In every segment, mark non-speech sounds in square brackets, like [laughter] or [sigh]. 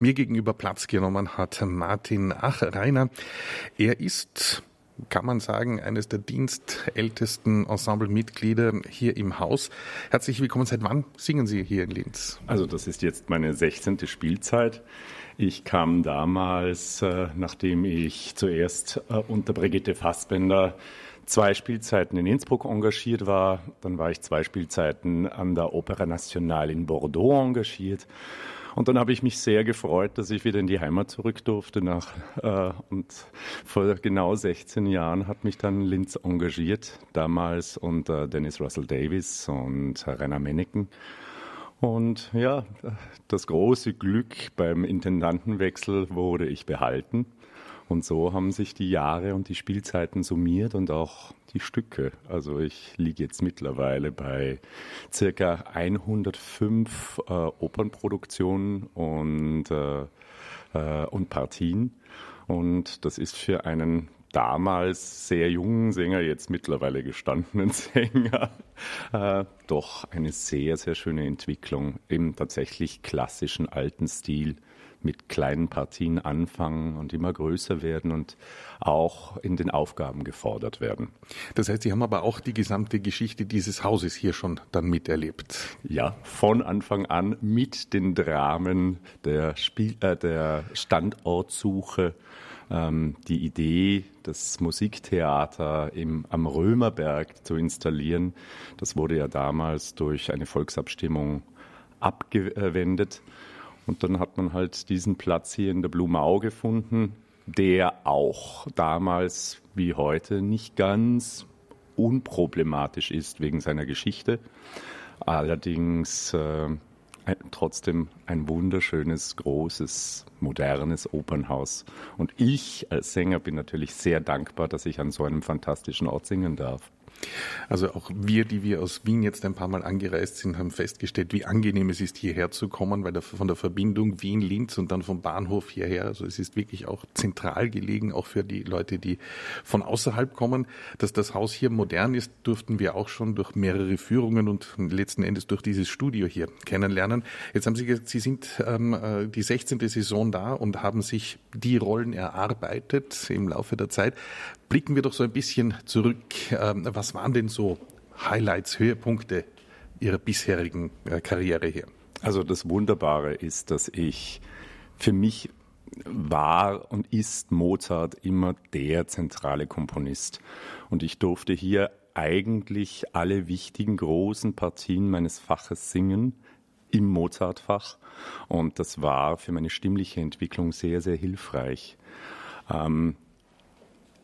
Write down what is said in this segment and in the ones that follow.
Mir gegenüber Platz genommen hat Martin Achreiner. Er ist, kann man sagen, eines der dienstältesten Ensemblemitglieder hier im Haus. Herzlich willkommen. Seit wann singen Sie hier in Linz? Also das ist jetzt meine 16. Spielzeit. Ich kam damals, äh, nachdem ich zuerst äh, unter Brigitte Fassbender zwei Spielzeiten in Innsbruck engagiert war. Dann war ich zwei Spielzeiten an der Opera Nationale in Bordeaux engagiert. Und dann habe ich mich sehr gefreut, dass ich wieder in die Heimat zurück durfte. Nach, äh, und vor genau 16 Jahren hat mich dann Linz engagiert, damals unter Dennis Russell Davis und Rainer Menneken. Und ja, das große Glück beim Intendantenwechsel wurde ich behalten. Und so haben sich die Jahre und die Spielzeiten summiert und auch die Stücke. Also ich liege jetzt mittlerweile bei circa 105 äh, Opernproduktionen und, äh, äh, und Partien. Und das ist für einen damals sehr jungen Sänger, jetzt mittlerweile gestandenen [laughs] Sänger, äh, doch eine sehr, sehr schöne Entwicklung im tatsächlich klassischen alten Stil mit kleinen Partien anfangen und immer größer werden und auch in den Aufgaben gefordert werden. Das heißt, Sie haben aber auch die gesamte Geschichte dieses Hauses hier schon dann miterlebt. Ja, von Anfang an mit den Dramen der, Spiel, äh, der Standortsuche. Ähm, die Idee, das Musiktheater im, am Römerberg zu installieren, das wurde ja damals durch eine Volksabstimmung abgewendet. Und dann hat man halt diesen Platz hier in der Blumau gefunden, der auch damals wie heute nicht ganz unproblematisch ist wegen seiner Geschichte. Allerdings äh, trotzdem ein wunderschönes, großes, modernes Opernhaus. Und ich als Sänger bin natürlich sehr dankbar, dass ich an so einem fantastischen Ort singen darf. Also auch wir, die wir aus Wien jetzt ein paar Mal angereist sind, haben festgestellt, wie angenehm es ist, hierher zu kommen, weil von der Verbindung Wien-Linz und dann vom Bahnhof hierher, also es ist wirklich auch zentral gelegen, auch für die Leute, die von außerhalb kommen. Dass das Haus hier modern ist, durften wir auch schon durch mehrere Führungen und letzten Endes durch dieses Studio hier kennenlernen. Jetzt haben Sie gesagt, Sie sind ähm, äh, die 16. Saison da und haben sich die Rollen erarbeitet im Laufe der Zeit. Blicken wir doch so ein bisschen zurück. Ähm, was waren denn so Highlights, Höhepunkte Ihrer bisherigen äh, Karriere hier? Also das Wunderbare ist, dass ich für mich war und ist Mozart immer der zentrale Komponist. Und ich durfte hier eigentlich alle wichtigen großen Partien meines Faches singen im Mozartfach. Und das war für meine stimmliche Entwicklung sehr, sehr hilfreich. Ähm,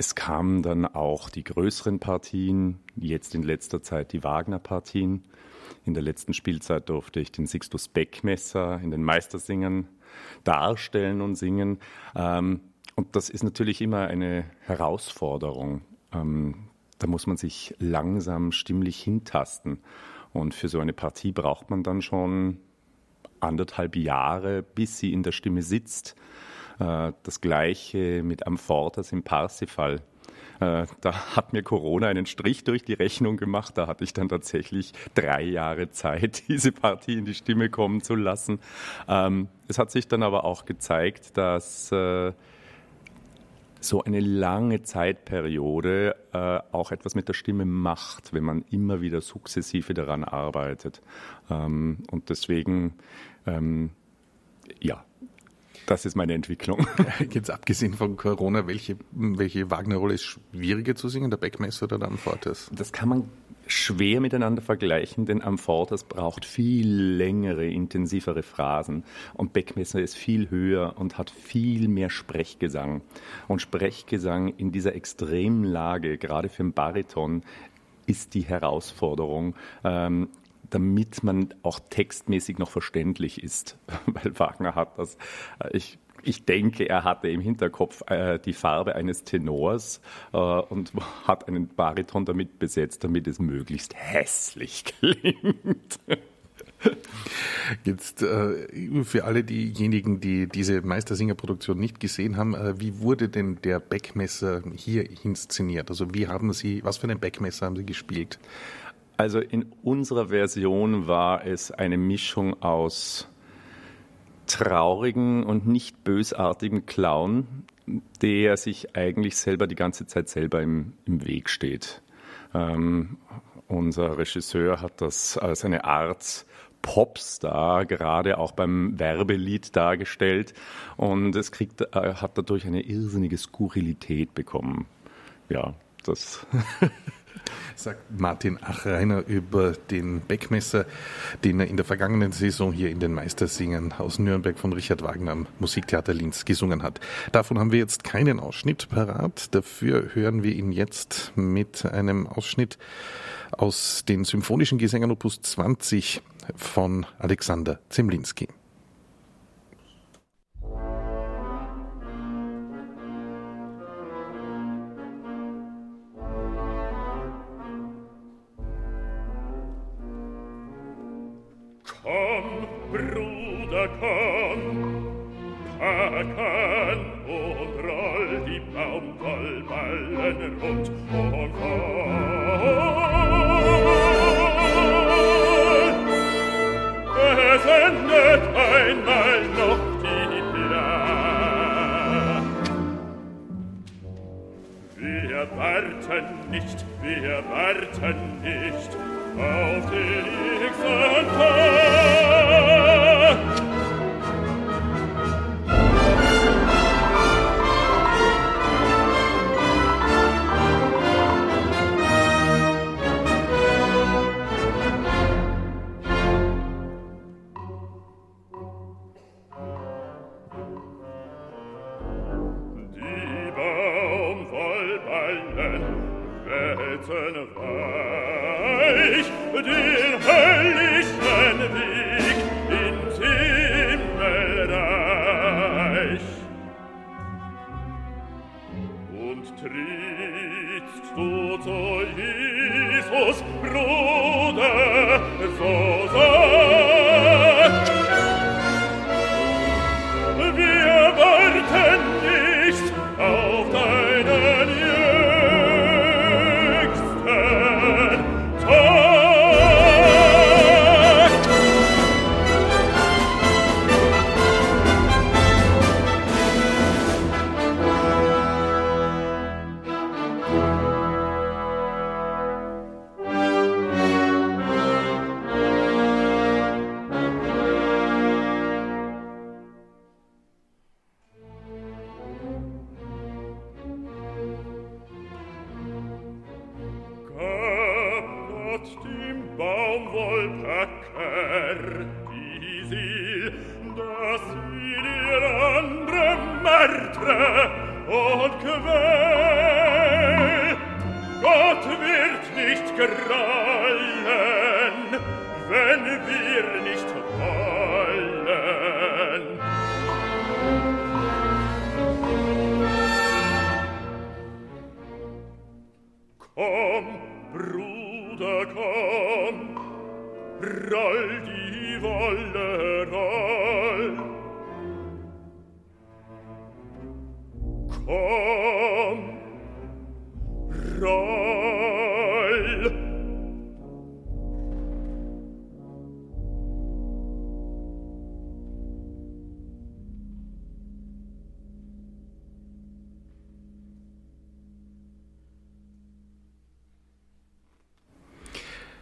es kamen dann auch die größeren Partien, jetzt in letzter Zeit die Wagner-Partien. In der letzten Spielzeit durfte ich den Sixtus Beckmesser in den Meistersingern darstellen und singen. Ähm, und das ist natürlich immer eine Herausforderung. Ähm, da muss man sich langsam stimmlich hintasten. Und für so eine Partie braucht man dann schon anderthalb Jahre, bis sie in der Stimme sitzt. Äh, das gleiche mit Amfortas im Parsifal. Äh, da hat mir Corona einen Strich durch die Rechnung gemacht. Da hatte ich dann tatsächlich drei Jahre Zeit, [laughs] diese Partie in die Stimme kommen zu lassen. Ähm, es hat sich dann aber auch gezeigt, dass äh, so eine lange Zeitperiode auch etwas mit der Stimme macht, wenn man immer wieder sukzessive daran arbeitet. Ähm, und deswegen, ähm, ja, das ist meine Entwicklung. [laughs] Jetzt abgesehen von Corona, welche, welche Wagner-Rolle ist schwieriger zu singen, der Beckmesser oder der Amfortas? Das kann man schwer miteinander vergleichen, denn Amfortas braucht viel längere, intensivere Phrasen und Beckmesser ist viel höher und hat viel mehr Sprechgesang. Und Sprechgesang in dieser extremen Lage, gerade für den Bariton, ist die Herausforderung. Ähm, damit man auch textmäßig noch verständlich ist, [laughs] weil Wagner hat das, äh, ich, ich denke, er hatte im Hinterkopf äh, die Farbe eines Tenors äh, und [laughs] hat einen Bariton damit besetzt, damit es möglichst hässlich [laughs] klingt. Jetzt äh, für alle diejenigen, die diese Meistersinger-Produktion nicht gesehen haben, äh, wie wurde denn der Beckmesser hier inszeniert? Also wie haben Sie, was für einen Beckmesser haben Sie gespielt? Also in unserer Version war es eine Mischung aus traurigen und nicht bösartigen Clown, der sich eigentlich selber die ganze Zeit selber im, im Weg steht. Ähm, unser Regisseur hat das als eine Art Popstar gerade auch beim Werbelied dargestellt und es kriegt, äh, hat dadurch eine irrsinnige Skurrilität bekommen. Ja, das. [laughs] sagt Martin Achreiner über den Beckmesser, den er in der vergangenen Saison hier in den Meistersingen aus Nürnberg von Richard Wagner am Musiktheater Linz gesungen hat. Davon haben wir jetzt keinen Ausschnitt parat. Dafür hören wir ihn jetzt mit einem Ausschnitt aus den Symphonischen Gesängen Opus 20 von Alexander Zemlinski. all rund und all. Es endet einmal noch die Blatt. Wir warten nicht, wir warten nicht auf den Exantan.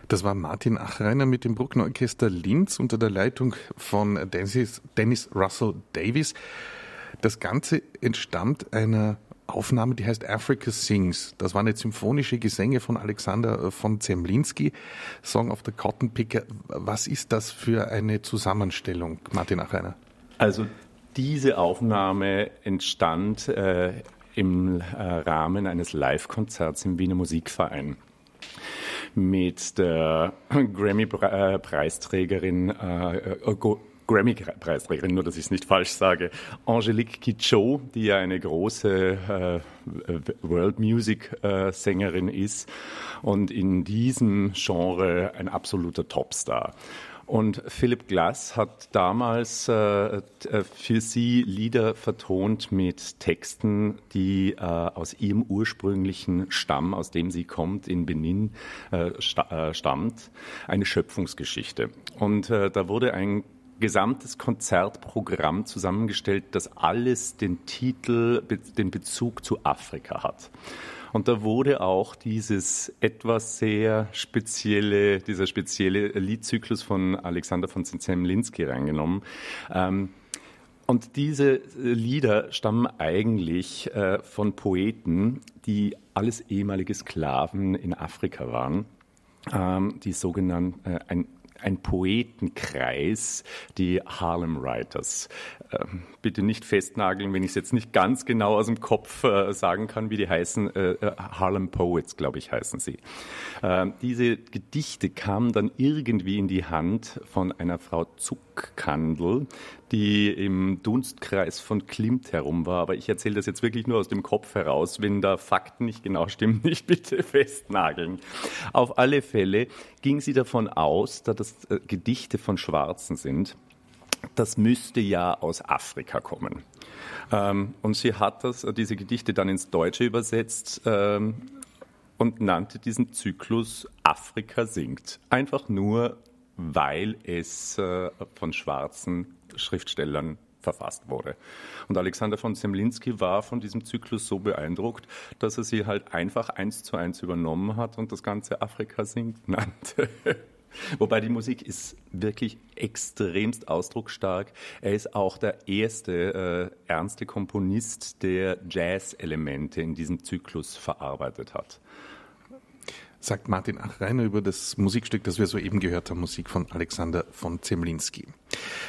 Das war Martin Achreiner mit dem Bruckner Orchester Linz unter der Leitung von Dennis, Dennis Russell Davis. Das Ganze entstammt einer Aufnahme, die heißt Africa Sings. Das waren jetzt symphonische Gesänge von Alexander von Zemlinski, Song of the Cotton Picker. Was ist das für eine Zusammenstellung, Martin Achreiner? Also diese Aufnahme entstand äh, im äh, Rahmen eines Live-Konzerts im Wiener Musikverein mit der Grammy-Preisträgerin, äh, äh, Grammy-Preisträgerin, nur dass ich es nicht falsch sage, Angelique Kidjo, die ja eine große äh, World Music-Sängerin ist und in diesem Genre ein absoluter Topstar. Und Philip Glass hat damals äh, für sie Lieder vertont mit Texten, die äh, aus ihrem ursprünglichen Stamm, aus dem sie kommt, in Benin äh, sta stammt, eine Schöpfungsgeschichte. Und da wurde ein gesamtes Konzertprogramm zusammengestellt, das alles den Titel, den Bezug zu Afrika hat. Und da wurde auch dieses etwas sehr spezielle, dieser spezielle Liedzyklus von Alexander von Zemlinsky reingenommen. Ähm, und diese Lieder stammen eigentlich äh, von Poeten, die alles ehemalige Sklaven in Afrika waren, ähm, die sogenannten, äh, ein ein Poetenkreis, die Harlem Writers. Ähm, bitte nicht festnageln, wenn ich es jetzt nicht ganz genau aus dem Kopf äh, sagen kann, wie die heißen. Äh, äh Harlem Poets, glaube ich, heißen sie. Ähm, diese Gedichte kamen dann irgendwie in die Hand von einer Frau Zuckkandel, die im Dunstkreis von Klimt herum war. Aber ich erzähle das jetzt wirklich nur aus dem Kopf heraus. Wenn da Fakten nicht genau stimmen, [laughs] nicht bitte festnageln. Auf alle Fälle ging sie davon aus, dass das äh, Gedichte von Schwarzen sind. Das müsste ja aus Afrika kommen. Ähm, und sie hat das, äh, diese Gedichte dann ins Deutsche übersetzt ähm, und nannte diesen Zyklus Afrika singt. Einfach nur, weil es äh, von schwarzen Schriftstellern verfasst wurde. Und Alexander von Zemlinski war von diesem Zyklus so beeindruckt, dass er sie halt einfach eins zu eins übernommen hat und das ganze Afrika singt nannte. [laughs] Wobei die Musik ist wirklich extremst ausdrucksstark. Er ist auch der erste äh, ernste Komponist, der Jazz-Elemente in diesem Zyklus verarbeitet hat sagt Martin Achreiner über das Musikstück, das wir soeben gehört haben, Musik von Alexander von Zemlinski.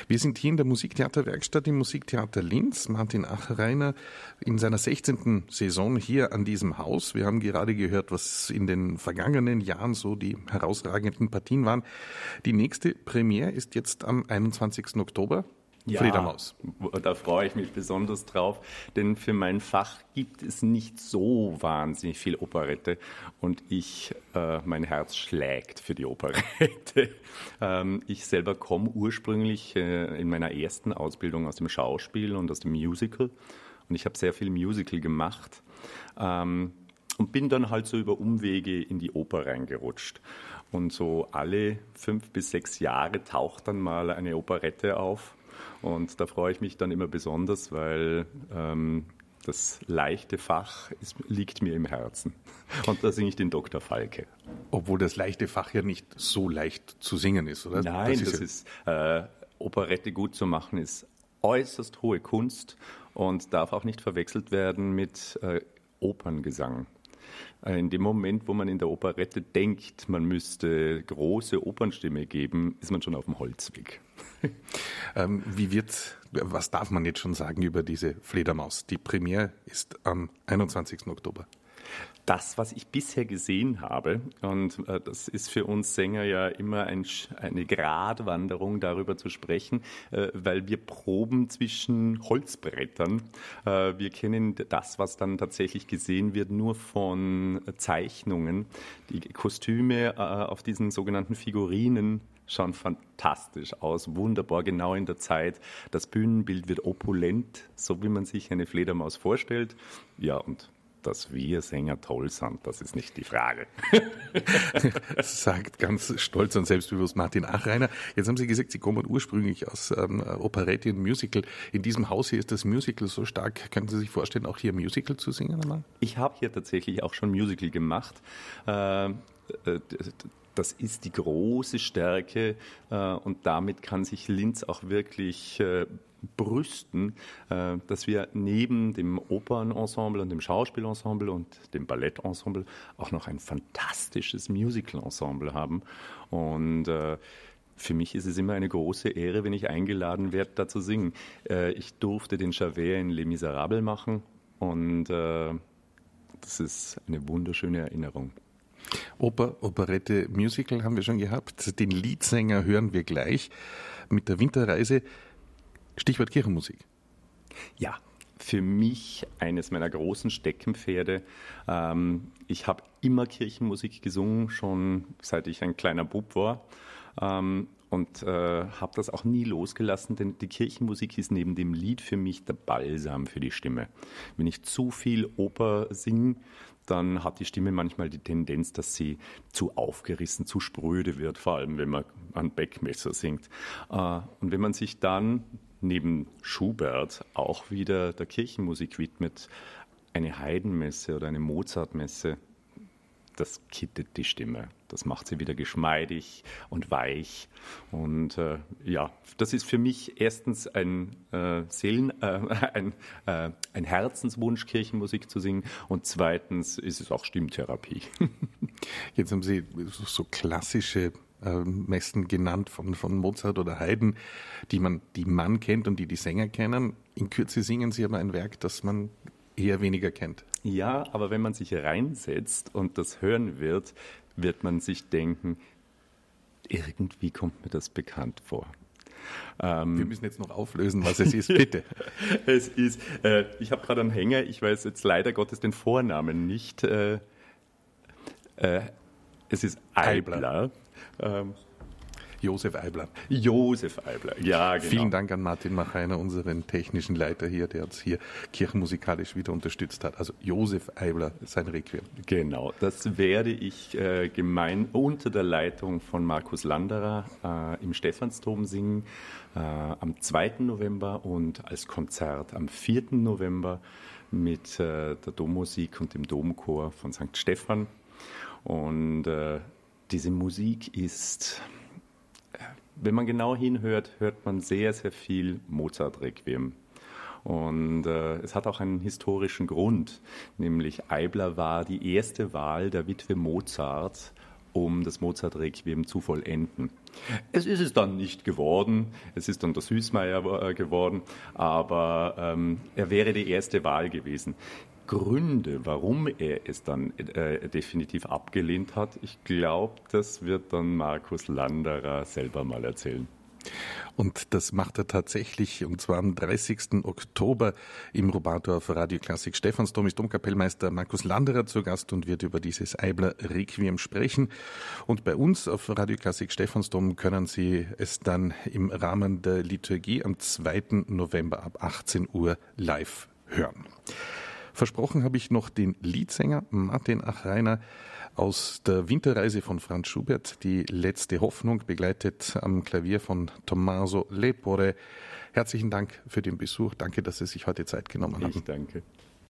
Wir sind hier in der Musiktheaterwerkstatt im Musiktheater Linz. Martin Achreiner in seiner 16. Saison hier an diesem Haus. Wir haben gerade gehört, was in den vergangenen Jahren so die herausragenden Partien waren. Die nächste Premiere ist jetzt am 21. Oktober. Ja, Fledermaus. Da freue ich mich besonders drauf, denn für mein Fach gibt es nicht so wahnsinnig viel Operette und ich, äh, mein Herz schlägt für die Operette. [laughs] ähm, ich selber komme ursprünglich äh, in meiner ersten Ausbildung aus dem Schauspiel und aus dem Musical und ich habe sehr viel Musical gemacht. Ähm, und bin dann halt so über Umwege in die Oper reingerutscht. Und so alle fünf bis sechs Jahre taucht dann mal eine Operette auf. Und da freue ich mich dann immer besonders, weil ähm, das leichte Fach ist, liegt mir im Herzen. Und da singe ich den Dr. Falke. Obwohl das leichte Fach ja nicht so leicht zu singen ist, oder? Nein, das ist, das ist äh, Operette gut zu machen, ist äußerst hohe Kunst und darf auch nicht verwechselt werden mit äh, Operngesang. In dem Moment, wo man in der Operette denkt, man müsste große Opernstimme geben, ist man schon auf dem Holzweg. [laughs] ähm, wie wird, was darf man jetzt schon sagen über diese Fledermaus? Die Premiere ist am 21. Oktober das, was ich bisher gesehen habe, und äh, das ist für uns Sänger ja immer ein, eine Gratwanderung, darüber zu sprechen, äh, weil wir proben zwischen Holzbrettern. Äh, wir kennen das, was dann tatsächlich gesehen wird, nur von Zeichnungen. Die Kostüme äh, auf diesen sogenannten Figurinen schauen fantastisch aus, wunderbar, genau in der Zeit. Das Bühnenbild wird opulent, so wie man sich eine Fledermaus vorstellt. Ja, und dass wir Sänger toll sind, das ist nicht die Frage. [laughs] Sagt ganz stolz und selbstbewusst Martin Achreiner. Jetzt haben Sie gesagt, Sie kommen ursprünglich aus ähm, Operette und Musical. In diesem Haus hier ist das Musical so stark. Können Sie sich vorstellen, auch hier Musical zu singen? Einmal? Ich habe hier tatsächlich auch schon Musical gemacht. Äh, das ist die große Stärke äh, und damit kann sich Linz auch wirklich äh, brüsten, äh, dass wir neben dem Opernensemble und dem Schauspielensemble und dem Ballettensemble auch noch ein fantastisches Musicalensemble haben. Und äh, für mich ist es immer eine große Ehre, wenn ich eingeladen werde, da zu singen. Äh, ich durfte den Javert in Les Miserables machen und das ist eine wunderschöne Erinnerung. Oper, Operette, Musical haben wir schon gehabt. Den Leadsänger hören wir gleich mit der Winterreise. Stichwort Kirchenmusik. Ja, für mich eines meiner großen Steckenpferde. Ähm, ich habe immer Kirchenmusik gesungen, schon seit ich ein kleiner Bub war. Und äh, habe das auch nie losgelassen, denn die Kirchenmusik ist neben dem Lied für mich der Balsam für die Stimme. Wenn ich zu viel Oper singe, dann hat die Stimme manchmal die Tendenz, dass sie zu aufgerissen, zu spröde wird, vor allem wenn man an Beckmesser singt. Äh, und wenn man sich dann neben Schubert auch wieder der Kirchenmusik widmet, eine Heidenmesse oder eine Mozartmesse, das kittet die Stimme. Das macht sie wieder geschmeidig und weich. Und äh, ja, das ist für mich erstens ein äh, Seelen, äh, ein, äh, ein Herzenswunsch, Kirchenmusik zu singen. Und zweitens ist es auch Stimmtherapie. [laughs] Jetzt haben Sie so klassische äh, Messen genannt von, von Mozart oder Haydn, die man, die man kennt und die die Sänger kennen. In Kürze singen Sie aber ein Werk, das man eher weniger kennt. Ja, aber wenn man sich reinsetzt und das hören wird, wird man sich denken, irgendwie kommt mir das bekannt vor. Ähm, Wir müssen jetzt noch auflösen, was es ist, [laughs] bitte. es ist, äh, ich habe gerade einen Hänger, ich weiß jetzt leider Gottes den Vornamen nicht. Äh, äh, es ist Eibler. Eibler. Ähm, Josef Eibler. Josef Eibler, ja, genau. Vielen Dank an Martin Machainer, unseren technischen Leiter hier, der uns hier kirchenmusikalisch wieder unterstützt hat. Also Josef Eibler, sein Requiem. Genau, das werde ich äh, gemein unter der Leitung von Markus Landerer äh, im Stephansdom singen äh, am 2. November und als Konzert am 4. November mit äh, der Dommusik und dem Domchor von St. Stephan. Und äh, diese Musik ist wenn man genau hinhört, hört man sehr, sehr viel Mozart-Requiem. Und äh, es hat auch einen historischen Grund, nämlich Eibler war die erste Wahl der Witwe Mozart, um das Mozart-Requiem zu vollenden. Es ist es dann nicht geworden, es ist dann der Süßmeier äh, geworden, aber ähm, er wäre die erste Wahl gewesen. Gründe, warum er es dann äh, definitiv abgelehnt hat, ich glaube, das wird dann Markus Landerer selber mal erzählen. Und das macht er tatsächlich, und zwar am 30. Oktober im Robardorf Radioklassik. Stephansdom ist Domkapellmeister Markus Landerer zu Gast und wird über dieses Eibler Requiem sprechen. Und bei uns auf Radioklassik Stephansdom können Sie es dann im Rahmen der Liturgie am 2. November ab 18 Uhr live hören. Versprochen habe ich noch den Liedsänger Martin Achreiner aus der Winterreise von Franz Schubert, die letzte Hoffnung, begleitet am Klavier von Tommaso Lepore. Herzlichen Dank für den Besuch. Danke, dass Sie sich heute Zeit genommen haben. Ich danke.